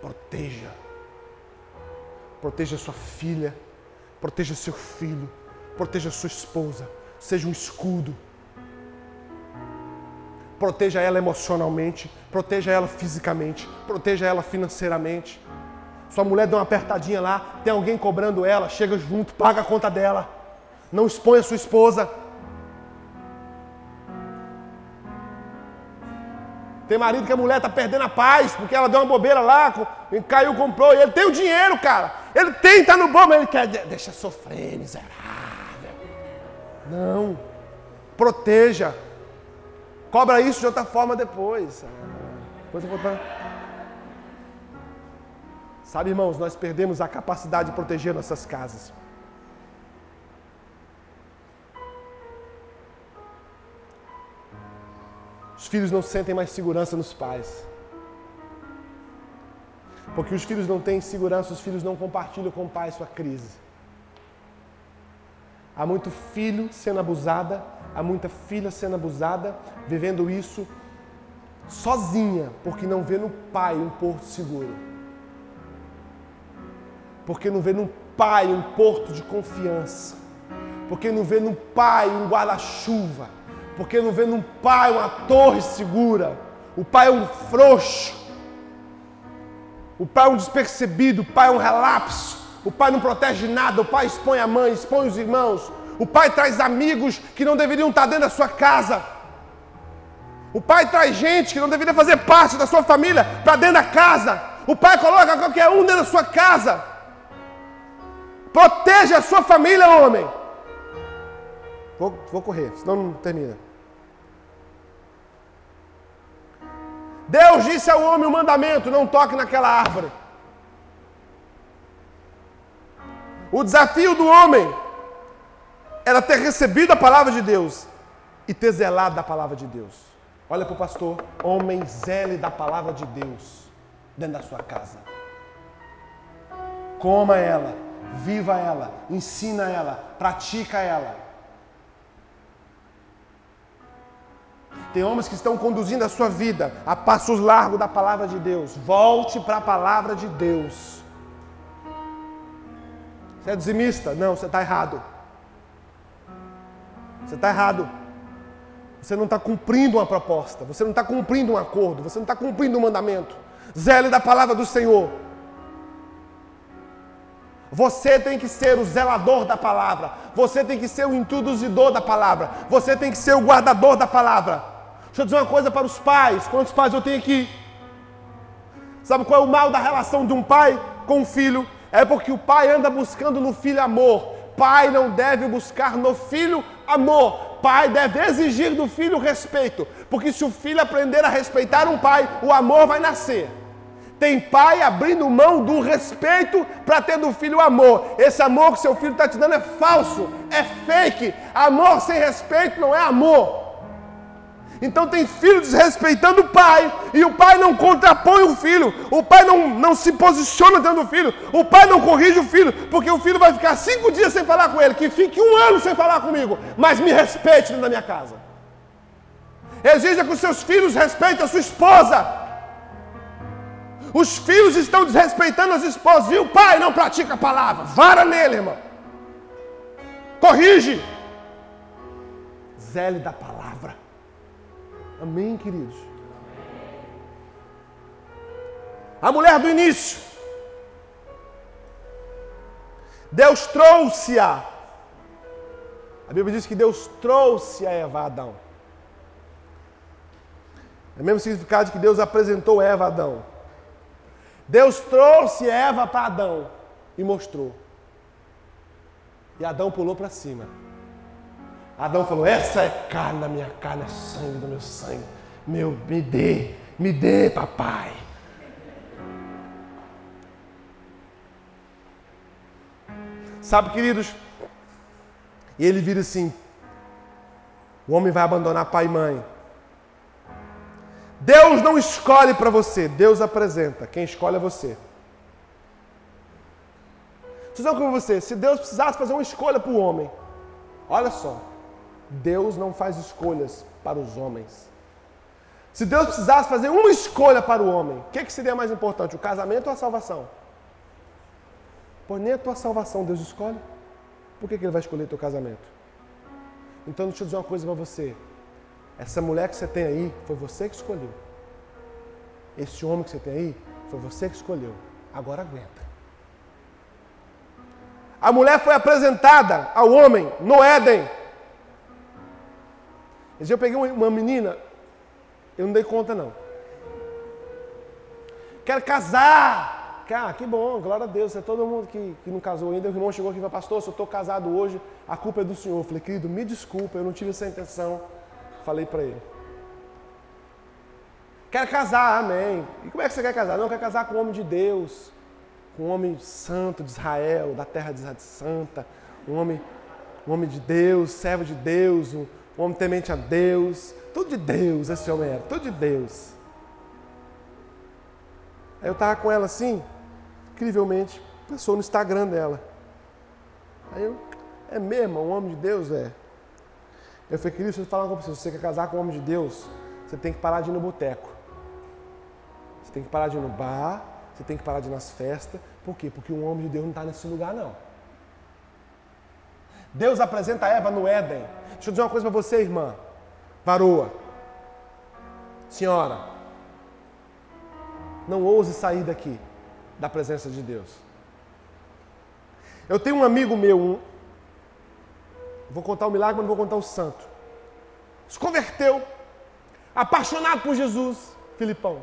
Proteja. Proteja sua filha. Proteja seu filho. Proteja sua esposa. Seja um escudo. Proteja ela emocionalmente. Proteja ela fisicamente. Proteja ela financeiramente. Sua mulher dá uma apertadinha lá, tem alguém cobrando ela, chega junto, paga a conta dela. Não exponha sua esposa. Tem marido que a mulher está perdendo a paz porque ela deu uma bobeira lá, caiu, comprou, e ele tem o dinheiro, cara. Ele tem, está no bom, mas ele quer, deixa sofrer, miserável. Não. Proteja. Cobra isso de outra forma depois. Depois eu vou Sabe, irmãos, nós perdemos a capacidade de proteger nossas casas. Os filhos não sentem mais segurança nos pais. Porque os filhos não têm segurança, os filhos não compartilham com o pai sua crise. Há muito filho sendo abusada, há muita filha sendo abusada, vivendo isso sozinha, porque não vê no pai um porto seguro. Porque não vê no pai um porto de confiança. Porque não vê no pai um guarda-chuva porque não vê num pai uma torre segura. O pai é um frouxo. O pai é um despercebido. O pai é um relapso. O pai não protege nada. O pai expõe a mãe, expõe os irmãos. O pai traz amigos que não deveriam estar dentro da sua casa. O pai traz gente que não deveria fazer parte da sua família para dentro da casa. O pai coloca qualquer um dentro da sua casa. Proteja a sua família, homem. Vou, vou correr, senão não termina. Deus disse ao homem o mandamento: não toque naquela árvore. O desafio do homem era ter recebido a palavra de Deus e ter zelado da palavra de Deus. Olha para o pastor, homem zele da palavra de Deus dentro da sua casa. Coma ela, viva ela, ensina ela, pratica ela. Tem homens que estão conduzindo a sua vida a passos largos da palavra de Deus. Volte para a palavra de Deus. Você é dizimista? Não, você está errado. Você está errado. Você não está cumprindo uma proposta. Você não está cumprindo um acordo. Você não está cumprindo um mandamento. Zele da palavra do Senhor. Você tem que ser o zelador da palavra. Você tem que ser o introduzidor da palavra. Você tem que ser o guardador da palavra. Deixa eu dizer uma coisa para os pais. Quantos pais eu tenho aqui? Sabe qual é o mal da relação de um pai com um filho? É porque o pai anda buscando no filho amor. Pai não deve buscar no filho amor. Pai deve exigir do filho respeito. Porque se o filho aprender a respeitar um pai, o amor vai nascer. Tem pai abrindo mão do respeito para ter do filho amor. Esse amor que seu filho está te dando é falso, é fake. Amor sem respeito não é amor. Então tem filho desrespeitando o pai, e o pai não contrapõe o filho, o pai não, não se posiciona dentro do filho, o pai não corrige o filho, porque o filho vai ficar cinco dias sem falar com ele, que fique um ano sem falar comigo, mas me respeite dentro da minha casa. Exija que os seus filhos respeitem a sua esposa. Os filhos estão desrespeitando as esposas, o pai não pratica a palavra. Vara nele, irmão. Corrige. Zele da palavra. Amém, queridos? A mulher do início. Deus trouxe-a. A Bíblia diz que Deus trouxe a Eva a Adão. É o mesmo significado que Deus apresentou Eva a Adão. Deus trouxe Eva para Adão e mostrou. E Adão pulou para cima. Adão falou: Essa é carne da minha carne, é sangue do meu sangue. Meu, me dê, me dê, papai. Sabe, queridos? E ele vira assim: o homem vai abandonar pai e mãe. Deus não escolhe para você, Deus apresenta. Quem escolhe é você. Vocês com você, se Deus precisasse fazer uma escolha para o homem, olha só, Deus não faz escolhas para os homens. Se Deus precisasse fazer uma escolha para o homem, o que, que seria mais importante, o casamento ou a salvação? Pois nem a tua salvação Deus escolhe. Por que, que Ele vai escolher teu casamento? Então deixa eu dizer uma coisa para você. Essa mulher que você tem aí, foi você que escolheu. Esse homem que você tem aí, foi você que escolheu. Agora aguenta. A mulher foi apresentada ao homem no Éden. Eu peguei uma menina, eu não dei conta não. Quero casar. Cara, que bom, glória a Deus. É todo mundo que, que não casou ainda. O irmão chegou aqui e falou, pastor, se eu estou casado hoje, a culpa é do senhor. Eu falei, querido, me desculpa, eu não tive essa intenção. Falei para ele. Quero casar, amém. E como é que você quer casar? Não, quer casar com um homem de Deus, com um homem santo de Israel, da terra de Santa, um homem, um homem de Deus, servo de Deus, um, um homem temente a Deus, tudo de Deus esse homem era, tudo de Deus. Aí eu estava com ela assim, incrivelmente, passou no Instagram dela. Aí eu, é mesmo, um homem de Deus, é. Eu falei, querido, deixa eu falar uma coisa, se você quer casar com um homem de Deus, você tem que parar de ir no boteco. Você tem que parar de ir no bar, você tem que parar de ir nas festas. Por quê? Porque um homem de Deus não está nesse lugar, não. Deus apresenta Eva no Éden. Deixa eu dizer uma coisa para você, irmã. Varoa. Senhora. Não ouse sair daqui da presença de Deus. Eu tenho um amigo meu, um, vou contar o milagre, mas não vou contar o santo. Se converteu, apaixonado por Jesus, Filipão.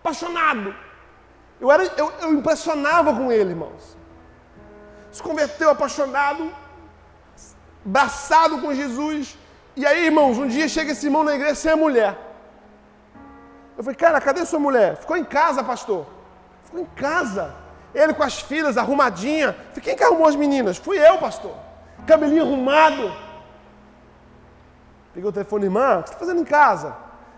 Apaixonado. Eu, era, eu, eu impressionava com ele, irmãos. Se converteu apaixonado, abraçado com Jesus. E aí, irmãos, um dia chega esse irmão na igreja sem a mulher. Eu falei, cara, cadê sua mulher? Ficou em casa, pastor. Ficou em casa. Ele com as filhas, arrumadinha. Falei, quem que arrumou as meninas? Fui eu, pastor. Cabelinho arrumado. Peguei o telefone, irmã, o que você está fazendo em casa?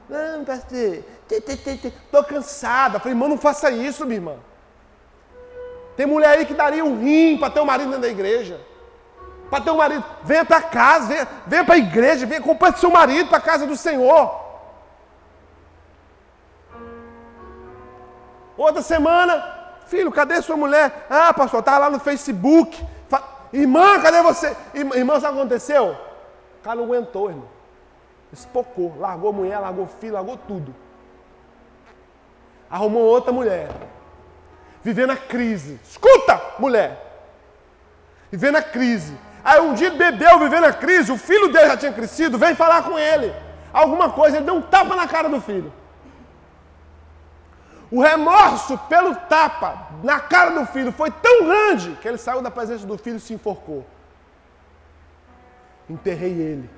Não, estou cansada. Falei, irmão, não faça isso, minha irmã. Tem mulher aí que daria um rim para ter um marido dentro da igreja. Para ter um marido. Venha para casa, venha, venha para a igreja, venha acompanhar seu marido para a casa do Senhor. Outra semana, filho, cadê sua mulher? Ah, pastor, está lá no Facebook. Irmã, cadê você? Irmã, sabe o que aconteceu? O cara não aguentou, irmão. Espocou, largou a mulher, largou filho, largou tudo. Arrumou outra mulher. Vivendo a crise. Escuta, mulher. Vivendo a crise. Aí um dia bebeu vivendo a crise, o filho dele já tinha crescido, vem falar com ele. Alguma coisa, ele deu um tapa na cara do filho. O remorso pelo tapa na cara do filho foi tão grande que ele saiu da presença do filho e se enforcou. Enterrei ele.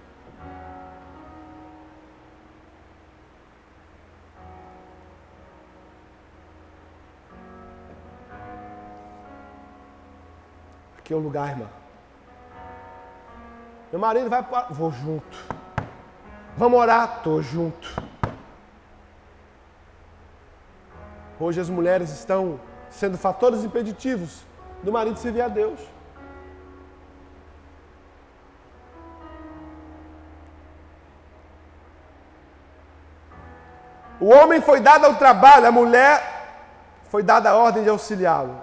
Aqui é o lugar, irmã. Meu marido vai para. Vou junto. Vamos orar? Tô junto. Hoje as mulheres estão sendo fatores impeditivos do marido servir a Deus. O homem foi dado ao trabalho, a mulher foi dada a ordem de auxiliá-lo.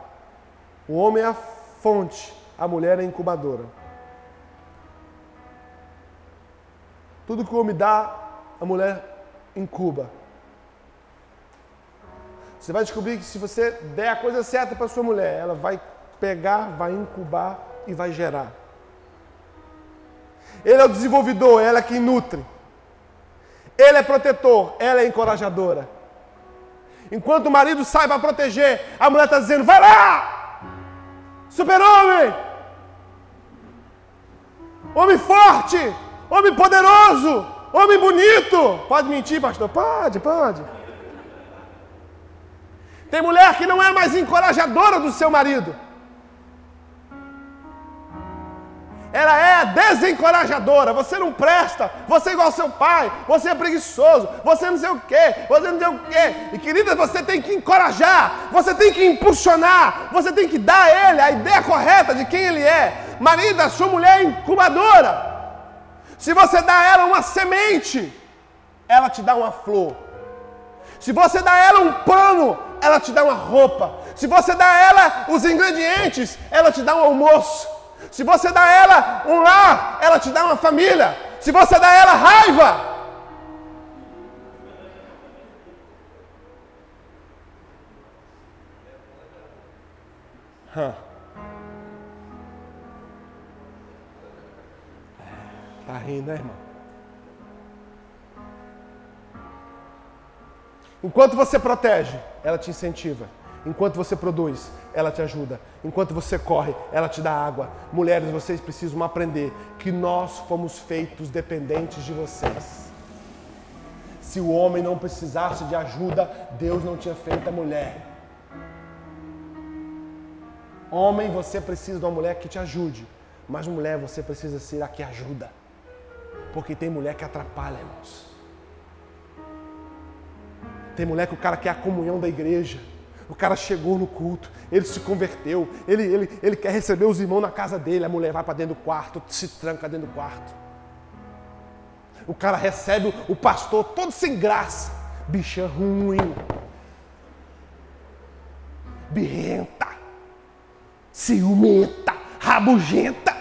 O homem é a fonte, a mulher é a incubadora. Tudo que o homem dá, a mulher incuba. Você vai descobrir que se você der a coisa certa para sua mulher, ela vai pegar, vai incubar e vai gerar. Ele é o desenvolvedor, ela é quem nutre. Ele é protetor, ela é encorajadora. Enquanto o marido sai para proteger, a mulher está dizendo: vai lá! Super-homem! Homem forte! Homem poderoso! Homem bonito! Pode mentir, pastor? Pode, pode. Tem mulher que não é mais encorajadora do seu marido. Ela é desencorajadora. Você não presta. Você é igual ao seu pai. Você é preguiçoso. Você não sei o quê. Você não sei o quê. E querida, você tem que encorajar. Você tem que impulsionar. Você tem que dar a ele a ideia correta de quem ele é. Marido, a sua mulher é incubadora. Se você dá a ela uma semente, ela te dá uma flor. Se você dá a ela um pano, ela te dá uma roupa. Se você dá a ela os ingredientes, ela te dá um almoço. Se você dá a ela um lar, ela te dá uma família. Se você dá a ela raiva, Huh. Tá rindo, né, irmão? Enquanto você protege, ela te incentiva. Enquanto você produz, ela te ajuda. Enquanto você corre, ela te dá água. Mulheres, vocês precisam aprender que nós fomos feitos dependentes de vocês. Se o homem não precisasse de ajuda, Deus não tinha feito a mulher. Homem, você precisa de uma mulher que te ajude. Mas mulher, você precisa ser a que ajuda. Porque tem mulher que atrapalha, irmãos. Tem mulher que o cara quer a comunhão da igreja. O cara chegou no culto, ele se converteu, ele, ele, ele quer receber os irmãos na casa dele, a mulher vai para dentro do quarto, se tranca dentro do quarto. O cara recebe o pastor todo sem graça, bicha ruim, birrenta, ciumenta, rabugenta.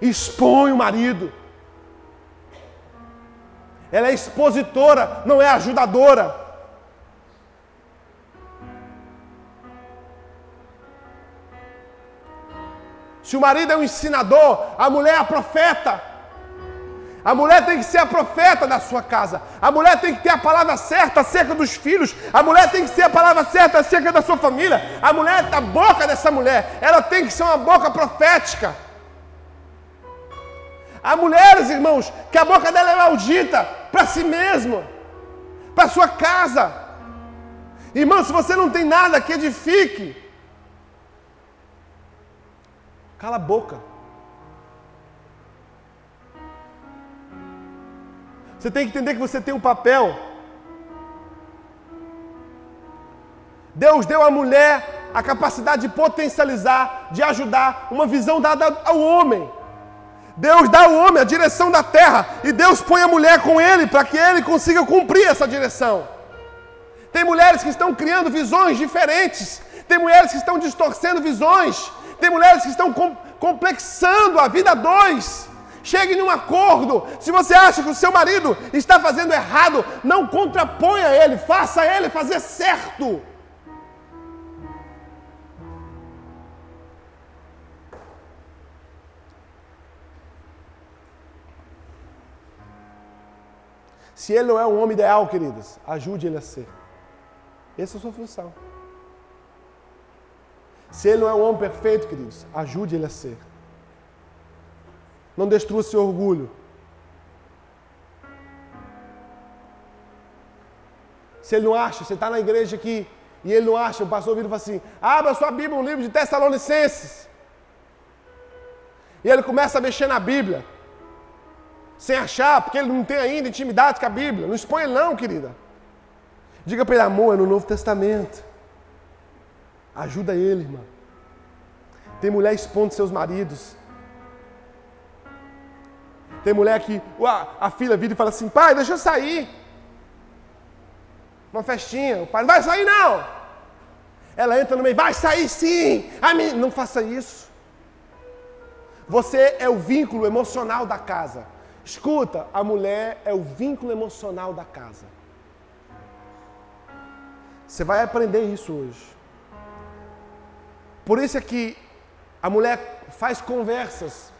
Expõe o marido. Ela é expositora, não é ajudadora. Se o marido é um ensinador, a mulher é a profeta. A mulher tem que ser a profeta da sua casa. A mulher tem que ter a palavra certa acerca dos filhos. A mulher tem que ser a palavra certa acerca da sua família. A mulher, a boca dessa mulher, ela tem que ser uma boca profética. Há mulheres, irmãos, que a boca dela é maldita para si mesma, para sua casa. Irmão, se você não tem nada que edifique, cala a boca. Você tem que entender que você tem um papel. Deus deu à mulher a capacidade de potencializar, de ajudar, uma visão dada ao homem. Deus dá ao homem a direção da terra e Deus põe a mulher com ele para que ele consiga cumprir essa direção. Tem mulheres que estão criando visões diferentes, tem mulheres que estão distorcendo visões, tem mulheres que estão com, complexando a vida dois. Chegue num acordo. Se você acha que o seu marido está fazendo errado, não contraponha ele, faça ele fazer certo. Se ele não é um homem ideal, queridas, ajude ele a ser. Essa é a sua função. Se ele não é um homem perfeito, queridos, ajude ele a ser. Não destrua seu orgulho. Se ele não acha, você está na igreja aqui e ele não acha, o pastor vira e fala assim: abra sua Bíblia, um livro de Tessalonicenses. E ele começa a mexer na Bíblia sem achar, porque ele não tem ainda intimidade com a Bíblia. Não expõe ele não, querida. Diga para ele, amor, é no Novo Testamento. Ajuda ele, irmã. Tem mulher expondo seus maridos. Tem mulher que a, a filha vira e fala assim, pai, deixa eu sair. Uma festinha. O pai, não vai sair não. Ela entra no meio, vai sair sim. A mim, não faça isso. Você é o vínculo emocional da casa. Escuta, a mulher é o vínculo emocional da casa. Você vai aprender isso hoje. Por isso é que a mulher faz conversas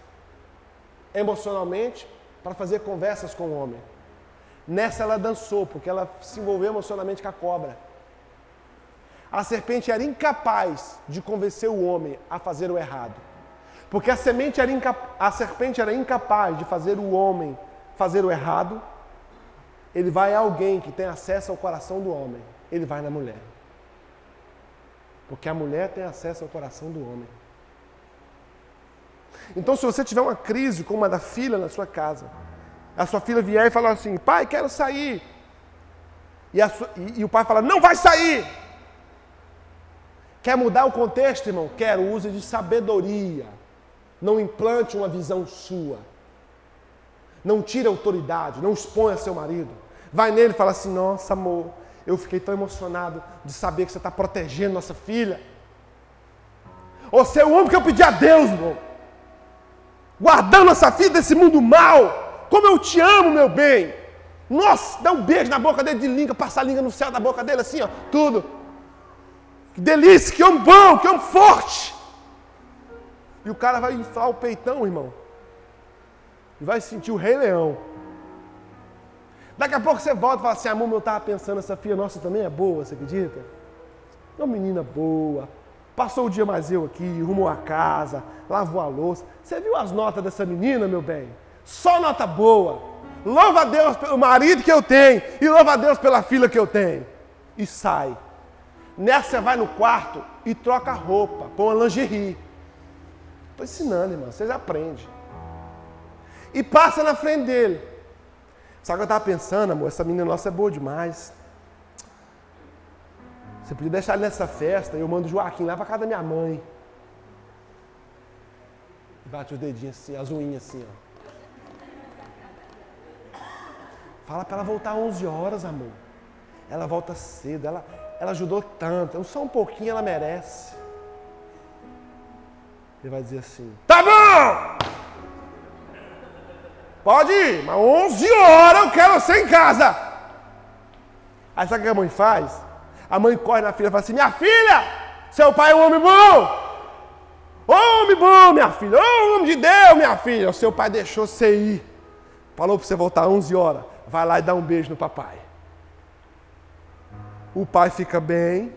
emocionalmente para fazer conversas com o homem. Nessa ela dançou, porque ela se envolveu emocionalmente com a cobra. A serpente era incapaz de convencer o homem a fazer o errado. Porque a, semente era a serpente era incapaz de fazer o homem fazer o errado. Ele vai a alguém que tem acesso ao coração do homem. Ele vai na mulher. Porque a mulher tem acesso ao coração do homem. Então, se você tiver uma crise como a da filha na sua casa, a sua filha vier e falar assim: pai, quero sair. E, sua, e, e, o pai fala: não vai sair. Quer mudar o contexto, irmão? Quero, use de sabedoria. Não implante uma visão sua. Não tire autoridade, não exponha seu marido. Vai nele e fala assim: nossa, amor, eu fiquei tão emocionado de saber que você está protegendo nossa filha. Você é o homem que eu pedi a Deus, irmão. Guardando essa filha desse mundo mal. Como eu te amo, meu bem. Nossa, dá um beijo na boca dele de língua, passa a língua no céu da boca dele assim, ó, tudo. Que delícia, que homem bom, que homem forte. E o cara vai inflar o peitão, irmão. E vai sentir o rei leão. Daqui a pouco você volta e fala assim, amor, eu estava pensando, essa filha nossa também é boa, você acredita? É uma menina boa. Passou o dia mais eu aqui, arrumou a casa, lavou a louça. Você viu as notas dessa menina, meu bem? Só nota boa. Louva a Deus pelo marido que eu tenho e louva a Deus pela filha que eu tenho. E sai. Nessa você vai no quarto e troca a roupa, põe uma lingerie. Estou ensinando, irmão, vocês aprendem. E passa na frente dele. O que eu estava pensando, amor? Essa menina nossa é boa demais. Você podia deixar ele nessa festa e eu mando o Joaquim lá para casa da minha mãe. Bate os dedinhos assim, as unhas assim, ó. Fala para ela voltar 11 horas, amor. Ela volta cedo, ela, ela ajudou tanto, só um pouquinho ela merece. Ele vai dizer assim: Tá bom! Pode ir, mas 11 horas eu quero você em casa. Aí sabe o que a mãe faz? A mãe corre na filha e fala assim: Minha filha, seu pai é um homem bom. Homem bom, minha filha. Homem de Deus, minha filha. O seu pai deixou você ir. Falou para você voltar 11 horas vai lá e dá um beijo no papai. O pai fica bem,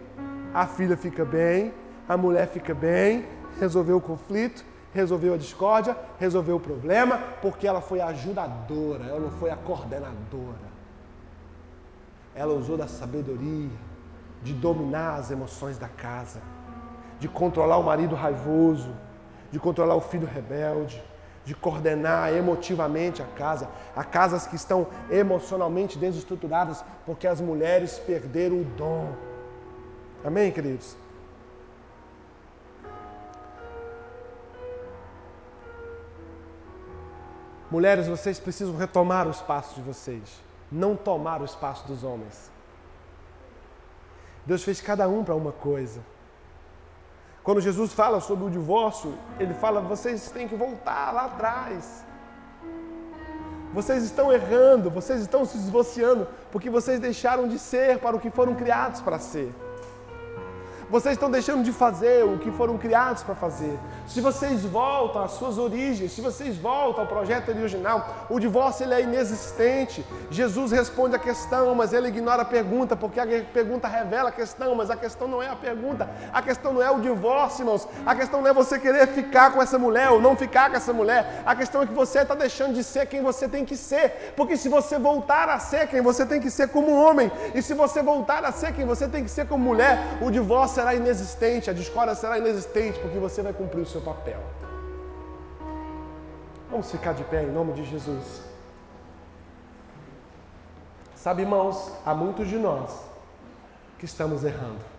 a filha fica bem, a mulher fica bem, resolveu o conflito, resolveu a discórdia, resolveu o problema, porque ela foi a ajudadora, ela não foi a coordenadora. Ela usou da sabedoria de dominar as emoções da casa, de controlar o marido raivoso, de controlar o filho rebelde, de coordenar emotivamente a casa. Há casas que estão emocionalmente desestruturadas porque as mulheres perderam o dom. Amém, queridos? Mulheres, vocês precisam retomar o espaço de vocês, não tomar o espaço dos homens. Deus fez cada um para uma coisa. Quando Jesus fala sobre o divórcio, ele fala: vocês têm que voltar lá atrás. Vocês estão errando, vocês estão se divorciando porque vocês deixaram de ser para o que foram criados para ser. Vocês estão deixando de fazer o que foram criados para fazer. Se vocês voltam às suas origens, se vocês voltam ao projeto original, o divórcio ele é inexistente. Jesus responde a questão, mas ele ignora a pergunta, porque a pergunta revela a questão, mas a questão não é a pergunta. A questão não é o divórcio, irmãos. A questão não é você querer ficar com essa mulher ou não ficar com essa mulher. A questão é que você está deixando de ser quem você tem que ser. Porque se você voltar a ser quem você tem que ser como homem, e se você voltar a ser quem você tem que ser como mulher, o divórcio será inexistente, a discórdia será inexistente, porque você vai cumprir o seu papel. Vamos ficar de pé em nome de Jesus. Sabe, irmãos, há muitos de nós que estamos errando.